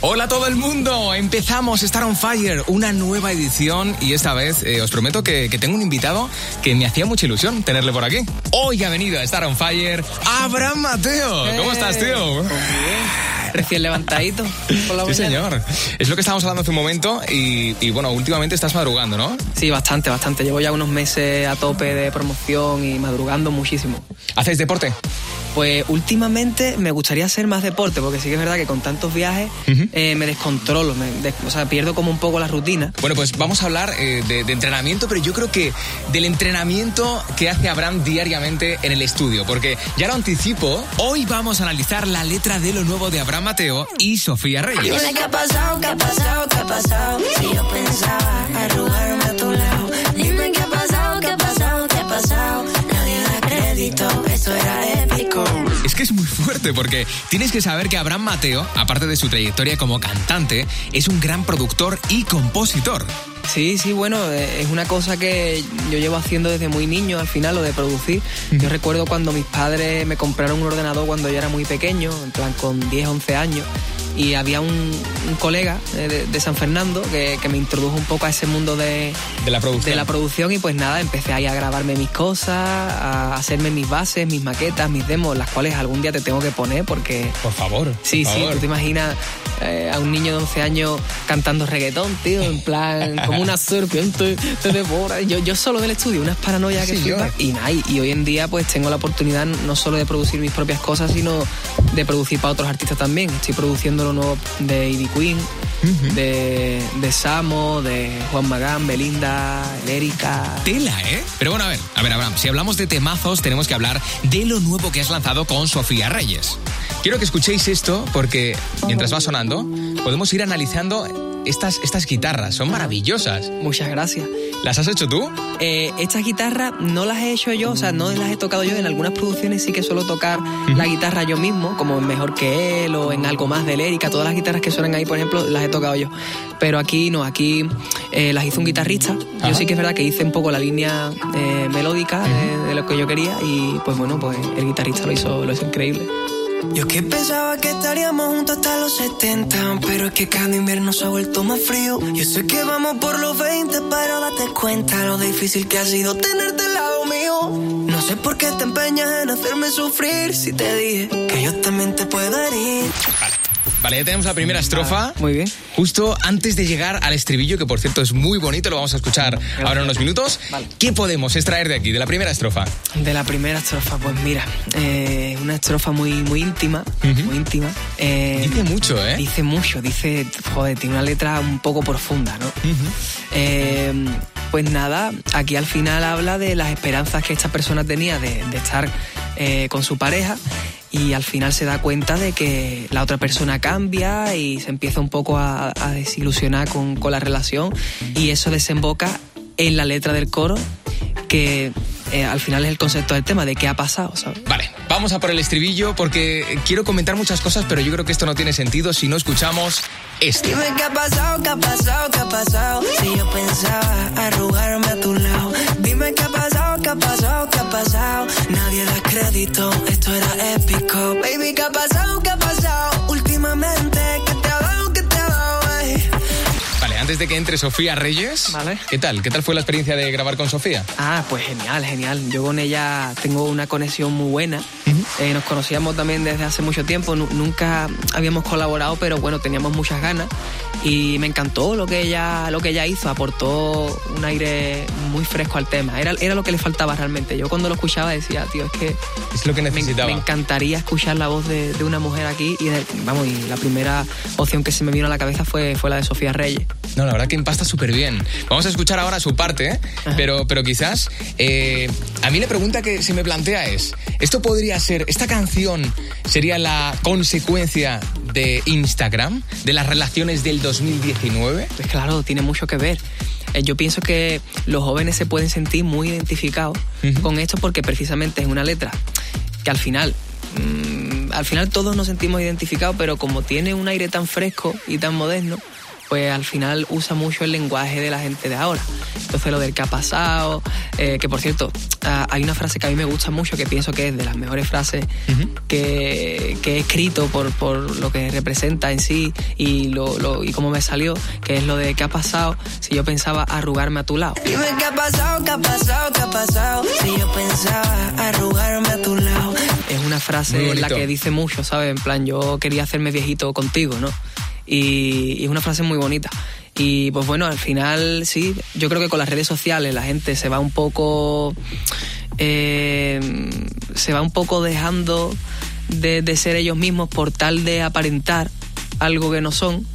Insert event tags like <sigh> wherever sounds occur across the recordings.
Hola a todo el mundo, empezamos Star on Fire, una nueva edición y esta vez eh, os prometo que, que tengo un invitado que me hacía mucha ilusión tenerle por aquí. Hoy ha venido a Star on Fire Abraham Mateo. ¿Cómo estás, tío? Recién levantadito por la Sí, señor. Es lo que estábamos hablando hace un momento y, y, bueno, últimamente estás madrugando, ¿no? Sí, bastante, bastante. Llevo ya unos meses a tope de promoción y madrugando muchísimo. ¿Hacéis deporte? Pues últimamente me gustaría hacer más deporte, porque sí que es verdad que con tantos viajes eh, me descontrolo, me des- o sea, pierdo como un poco la rutina. Bueno, pues vamos a hablar eh, de, de entrenamiento, pero yo creo que del entrenamiento que hace Abraham diariamente en el estudio, porque ya lo anticipo, hoy vamos a analizar la letra de lo nuevo de Abraham Mateo y Sofía Reyes. Qué ha pasado, qué ha pasado, qué ha pasado. Fuerte porque tienes que saber que Abraham Mateo, aparte de su trayectoria como cantante, es un gran productor y compositor. Sí, sí, bueno, eh, es una cosa que yo llevo haciendo desde muy niño, al final, lo de producir. Yo recuerdo cuando mis padres me compraron un ordenador cuando yo era muy pequeño, en plan con 10, 11 años, y había un, un colega eh, de, de San Fernando que, que me introdujo un poco a ese mundo de, De la producción. de la producción y pues nada, empecé ahí a grabarme mis cosas, a hacerme mis bases, mis maquetas, mis demos, las cuales algún día te tengo que poner porque... Por favor. Sí, por sí, favor. tú te imaginas eh, a un niño de 11 años cantando reggaetón, tío, en plan, <laughs> como una serpiente te devora. Yo, yo solo del estudio, unas paranoias que Sí, flipas. y, y hoy en día pues tengo la oportunidad no solo de producir mis propias cosas, sino de producir para otros artistas también. Estoy produciendo lo nuevo de Ivy Queen, de, de Samo, de Juan Magán, Belinda, Erika. Tela, ¿eh? Pero bueno, a ver, a ver, Abraham, si hablamos de temazos, tenemos que hablar de lo nuevo que has lanzado con Sofía Reyes. Quiero que escuchéis esto porque mientras va sonando, podemos ir analizando estas, estas guitarras. Son maravillosas. Muchas gracias. ¿Las has hecho tú? Eh, estas guitarras no las he hecho yo, o sea, no las he tocado yo. En algunas producciones sí que suelo tocar la guitarra yo mismo, como en Mejor que él o en algo más de Lérica. Todas las guitarras que suenan ahí, por ejemplo, las he tocado yo. Pero aquí no, aquí eh, las hizo un guitarrista. Ajá. Yo sí que es verdad que hice un poco la línea eh, melódica de, de lo que yo quería y pues bueno, pues el guitarrista lo hizo, lo hizo increíble. Yo que pensaba que estaríamos juntos hasta los 70, pero es que cada invierno se ha vuelto más frío. Yo sé que vamos por los 20, pero date cuenta lo difícil que ha sido tenerte al lado mío. No sé por qué te empeñas en hacerme sufrir si te dije que yo también te puedo herir. Vale, ya tenemos la primera estrofa. Muy bien. Justo antes de llegar al estribillo, que por cierto es muy bonito, lo vamos a escuchar ahora en unos minutos. Vale. ¿Qué podemos extraer de aquí, de la primera estrofa? De la primera estrofa, pues mira, eh, una estrofa muy, muy íntima, muy íntima. Eh, Dice mucho, ¿eh? Dice mucho, dice, joder, tiene una letra un poco profunda, ¿no? Eh, pues nada, aquí al final habla de las esperanzas que esta persona tenía de, de estar eh, con su pareja y al final se da cuenta de que la otra persona cambia y se empieza un poco a, a desilusionar con, con la relación y eso desemboca en la letra del coro que eh, al final es el concepto del tema, de qué ha pasado, ¿sabes? Vale, vamos a por el estribillo porque quiero comentar muchas cosas, pero yo creo que esto no tiene sentido si no escuchamos esto. Dime qué ha pasado, qué ha pasado, qué ha pasado. Si yo pensaba arrugarme a tu lado. Dime qué ha pasado, ha pasado. Nadie da crédito, esto era épico. Baby, qué ha pasado, qué ha pasado. Últimamente, ¿qué te ha dado, qué te ha dado, ey? Vale, antes de que entre Sofía Reyes, Vale. ¿qué tal? ¿Qué tal fue la experiencia de grabar con Sofía? Ah, pues genial, genial. Yo con ella tengo una conexión muy buena. Eh, nos conocíamos también desde hace mucho tiempo. Nu- nunca habíamos colaborado, pero bueno, teníamos muchas ganas. Y me encantó lo que ella, lo que ella hizo. Aportó un aire muy fresco al tema. Era, era lo que le faltaba realmente. Yo cuando lo escuchaba decía, tío, es que Es lo que necesitaba. me encantaría escuchar la voz de, de una mujer aquí. Y de- vamos, y la primera opción que se me vino a la cabeza fue, fue la de Sofía Reyes. No, la verdad que empasta súper bien. Vamos a escuchar ahora su parte, ¿eh? Pero, pero quizás eh, a mí la pregunta que se me plantea es, ¿esto podría ser, esta canción sería la consecuencia de Instagram, de las relaciones del 2019? Pues claro, tiene mucho que ver. Eh, Yo pienso que los jóvenes se pueden sentir muy identificados con esto porque precisamente es una letra que al final, mm, al final todos nos sentimos identificados, pero como tiene un aire tan fresco y tan moderno, pues al final usa mucho el lenguaje de la gente de ahora. Entonces lo del que ha pasado, eh, que por cierto, ah, hay una frase que a mí me gusta mucho, que pienso que es de las mejores frases que, que, he escrito por, por, lo que representa en sí y, lo, lo, y cómo me salió, que es lo de qué ha pasado si yo pensaba arrugarme a tu lado. Dime qué ha pasado, qué ha pasado, qué ha pasado si yo pensaba arrugarme a tu lado. Es una frase en la que dice mucho, ¿sabes? En plan, yo quería hacerme viejito contigo, ¿no? Y, es una frase muy bonita. Y pues bueno, al final sí, yo creo que con las redes sociales la gente se va un poco... Eh, se va un poco dejando de, ser ellos mismos por tal de aparentar algo que no son,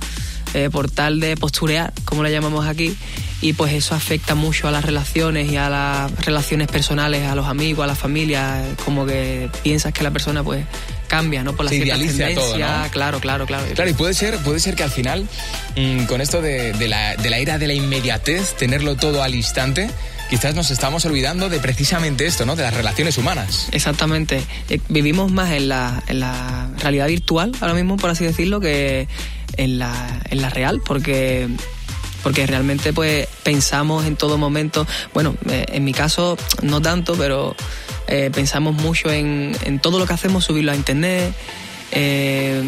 eh, por tal de posturear, como le llamamos aquí, y pues eso afecta mucho a las relaciones y a las relaciones personales, a los amigos, a la familia, como que piensas que la persona pues cambia, ¿no? Por la Se idealiza todo, Claro, claro, claro. Claro, y puede ser, puede ser que al final, mm, con esto de, la, de la era de la inmediatez, tenerlo todo al instante, quizás nos estamos olvidando de precisamente esto, ¿no? De las relaciones humanas. Exactamente. Eh, vivimos más en la, en la realidad virtual, ahora mismo, por así decirlo, que en la, en la real, porque porque realmente pues pensamos en todo momento, bueno, eh, en mi caso no tanto, pero eh, pensamos mucho en, todo lo que hacemos, subirlo a internet. Eh,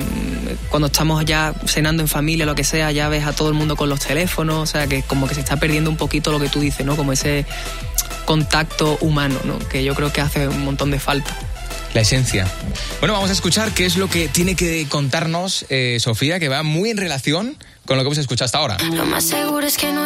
cuando estamos ya cenando en familia, lo que sea, ya ves a todo el mundo con los teléfonos, o sea, que como que se está perdiendo un poquito lo que tú dices, ¿no? Como ese contacto humano, ¿no? Que yo creo que hace un montón de falta. La esencia. Bueno, vamos a escuchar qué es lo que tiene que contarnos eh, Sofía, que va muy en relación con lo que hemos escuchado hasta ahora. Lo más seguro es que no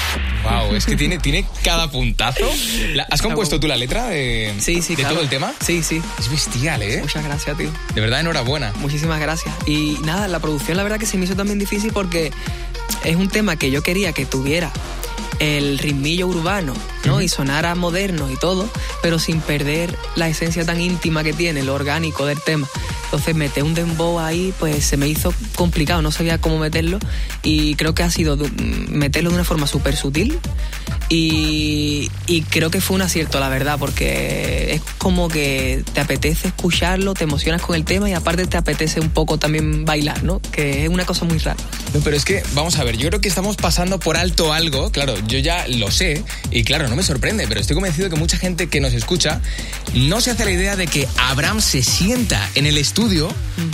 Wow, es que tiene, tiene cada puntazo. ¿Has compuesto tú la letra de, sí, sí, de todo el tema? Sí, sí. Es bestial, ¿eh? Muchas gracias, tío. De verdad, enhorabuena. Muchísimas gracias. Y nada, la producción la verdad que se me hizo también difícil porque es un tema que yo quería que tuviera el ritmillo urbano, ¿no? Y sonara moderno y todo, pero sin perder la esencia tan íntima que tiene, lo orgánico del tema. Entonces meter un dembow ahí, pues se me hizo complicado, no sabía cómo meterlo y creo que ha sido meterlo de una forma súper sutil y, creo que fue un acierto, la verdad, porque es como que te apetece escucharlo, te emocionas con el tema y aparte te apetece un poco también bailar, ¿no? Que es una cosa muy rara. No, pero es que, vamos a ver, yo creo que estamos pasando por alto algo, claro, yo ya lo sé y claro, no me sorprende, pero estoy convencido que mucha gente que nos escucha no se hace la idea de que Abraham se sienta en el estudio,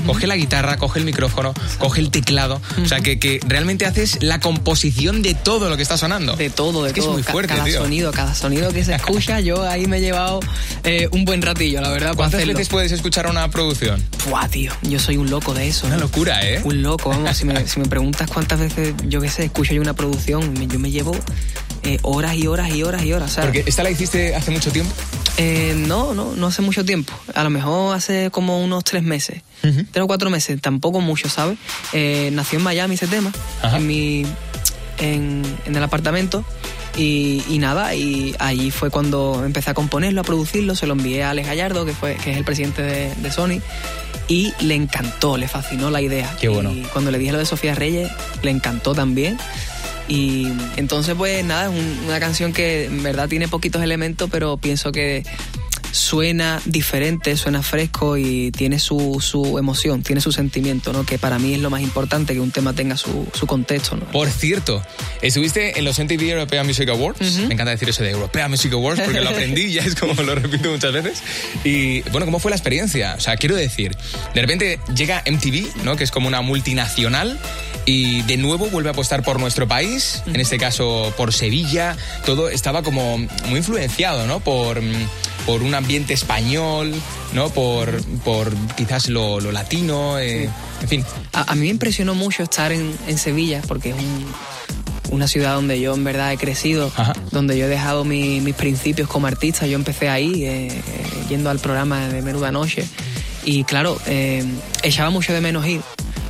coge la guitarra, coge el micrófono, coge el teclado, o sea, que, que, realmente haces la composición de todo lo que está sonando. De todo, de todo cada sonido, cada sonido que se escucha, yo ahí me he llevado eh, un buen ratillo, la verdad. ¿Cuántas veces puedes escuchar una producción? Buah, tío, yo soy un loco de eso. Una locura, ¿eh? Un loco, vamos, si me, si me preguntas cuántas veces, yo qué sé, escucho yo una producción, yo me llevo eh, horas y horas y horas y horas. ¿sabes? Porque esta la hiciste hace mucho tiempo. Eh, no, no, no hace mucho tiempo. A lo mejor hace como unos tres meses, tres o cuatro meses, tampoco mucho, ¿sabes? nació en Miami ese tema, en mi, en, en el apartamento. Y, nada, y ahí fue cuando empecé a componerlo, a producirlo, se lo envié a Alex Gallardo, que, fue, que es el presidente de, Sony, y le encantó, le fascinó la idea. Qué bueno. Y cuando le dije lo de Sofía Reyes, le encantó también. Y entonces, pues nada, es una canción que en verdad tiene poquitos elementos, pero pienso que suena diferente, suena fresco y tiene su, su, emoción, tiene su sentimiento, ¿no? Que para mí es lo más importante que un tema tenga su, su contexto, ¿no? Por cierto, estuviste en los MTV European Music Awards. Me encanta decir eso de European Music Awards porque lo aprendí, ya es como lo repito muchas veces. Y bueno, ¿cómo fue la experiencia? O sea, quiero decir, de repente llega MTV, ¿no? Que es como una multinacional y de nuevo vuelve a apostar por nuestro país, en este caso por Sevilla. Todo estaba como muy influenciado, ¿no? Por por un ambiente español, ¿no? Por, por quizás lo, latino, eh, en fin. A, mí me impresionó mucho estar en, Sevilla, porque es una ciudad donde yo en verdad he crecido, donde yo he dejado mis principios como artista. Yo empecé ahí, eh, eh, yendo al programa de Menuda Noche. Y claro, echaba mucho de menos ir,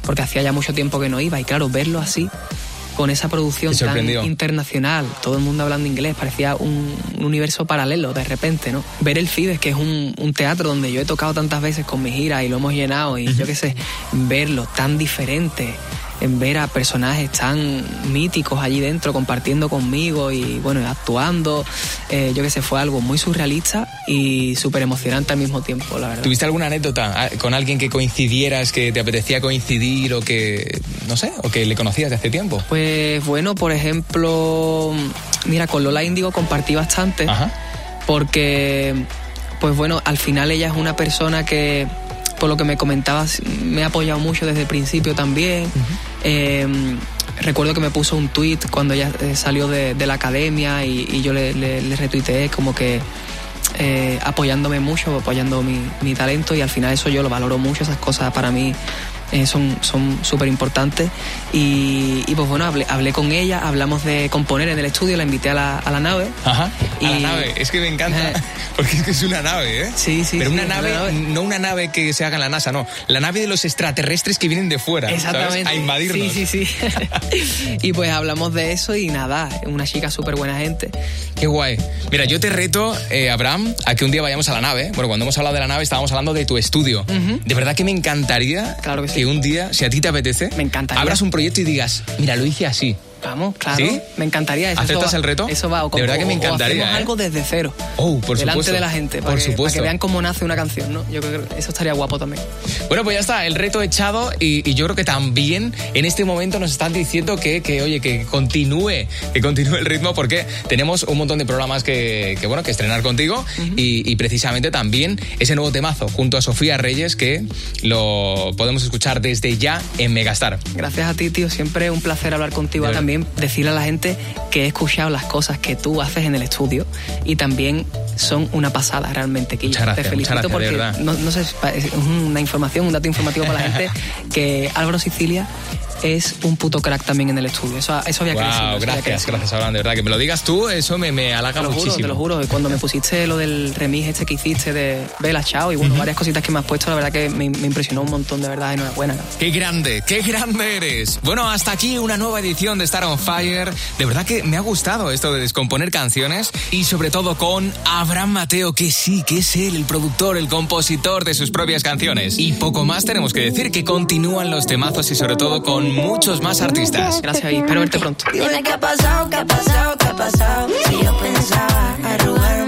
porque hacía ya mucho tiempo que no iba. Y claro, verlo así con esa producción tan internacional, todo el mundo hablando inglés, parecía un, universo paralelo de repente, ¿no? Ver el Fibes, que es un, teatro donde yo he tocado tantas veces con mi gira y lo hemos llenado, y yo qué sé, verlo tan diferente, en ver a personajes tan míticos allí dentro compartiendo conmigo y bueno, actuando. Eh, yo que sé, fue algo muy surrealista y súper emocionante al mismo tiempo, la verdad. ¿Tuviste alguna anécdota ah, con alguien que coincidieras, que te apetecía coincidir o que, no sé, o que le conocías de hace tiempo? Pues bueno, por ejemplo, mira, con Lola Índigo compartí bastante porque, pues bueno, al final ella es una persona que por lo que me comentabas, me ha apoyado mucho desde el principio también. Em, recuerdo que me puso un tweet cuando ella eh, salió de, la academia y, yo le, le, retuiteé como que eh, apoyándome mucho, apoyando mi, mi, talento y al final eso yo lo valoro mucho, esas cosas para mí eh, son súper importantes. Y, pues bueno, hablé, hablé con ella, hablamos de componer en el estudio, la invité a la, a la nave. Ajá, y, a la nave, es que me encanta, <laughs> porque es que es una nave, ¿eh? Sí, sí. Pero una, nave, no una nave que se haga en la NASA, no, la nave de los extraterrestres que vienen de fuera, Exactamente. A invadirnos. Sí, sí, sí. <laughs> y pues hablamos de eso y nada, una chica súper buena gente. Qué guay. Mira, yo te reto, eh, Abraham, a que un día vayamos a la nave. Bueno, cuando hemos hablado de la nave estábamos hablando de tu estudio. De verdad que me encantaría claro que, que un día, si a ti te apetece, me encantaría. abras un proyecto y digas, mira, lo hice así. Vamos, claro. Me encantaría eso. ¿Aceptas el reto? Eso va. O de verdad que me encantaría. O ¿eh? algo desde cero. Oh, por delante de la gente. Para por que, supuesto. Para que vean cómo nace una canción, ¿no? Yo creo que eso estaría guapo también. Bueno, pues ya está. El reto echado. Y, yo creo que también en este momento nos están diciendo que, que oye, que continúe. Que continúe el ritmo porque tenemos un montón de programas que, que bueno, que estrenar contigo. y, y precisamente también ese nuevo temazo junto a Sofía Reyes que lo podemos escuchar desde ya en Megastar. Gracias a ti, tío. Siempre un placer hablar contigo. También decirle a la gente que he escuchado las cosas que tú haces en el estudio y también son una pasada realmente. Que yo te felicito porque no, sé, es una información, un dato informativo para la gente <laughs> que Álvaro Sicilia es un puto crack también en el estudio. Eso, eso había que decirlo. Gracias, gracias, Abraham, de verdad. Que me lo digas tú, eso me, me halaga te lo muchísimo. Juro, te lo juro. Cuando me pusiste lo del remix este que hiciste de Vela Chao y bueno, varias cositas que me has puesto, la verdad que me, impresionó un montón, de verdad. Enhorabuena. Qué grande, qué grande eres. Bueno, hasta aquí una nueva edición de Star on Fire. De verdad que me ha gustado esto de descomponer canciones y sobre todo con Abraham Mateo, que sí, que es él, el productor, el compositor de sus propias canciones. Y poco más tenemos que decir que continúan los temazos y sobre todo con muchos más artistas. Gracias y espero verte pronto. Dime qué ha pasado, qué ha pasado, qué ha pasado. Si yo pensaba arrugarme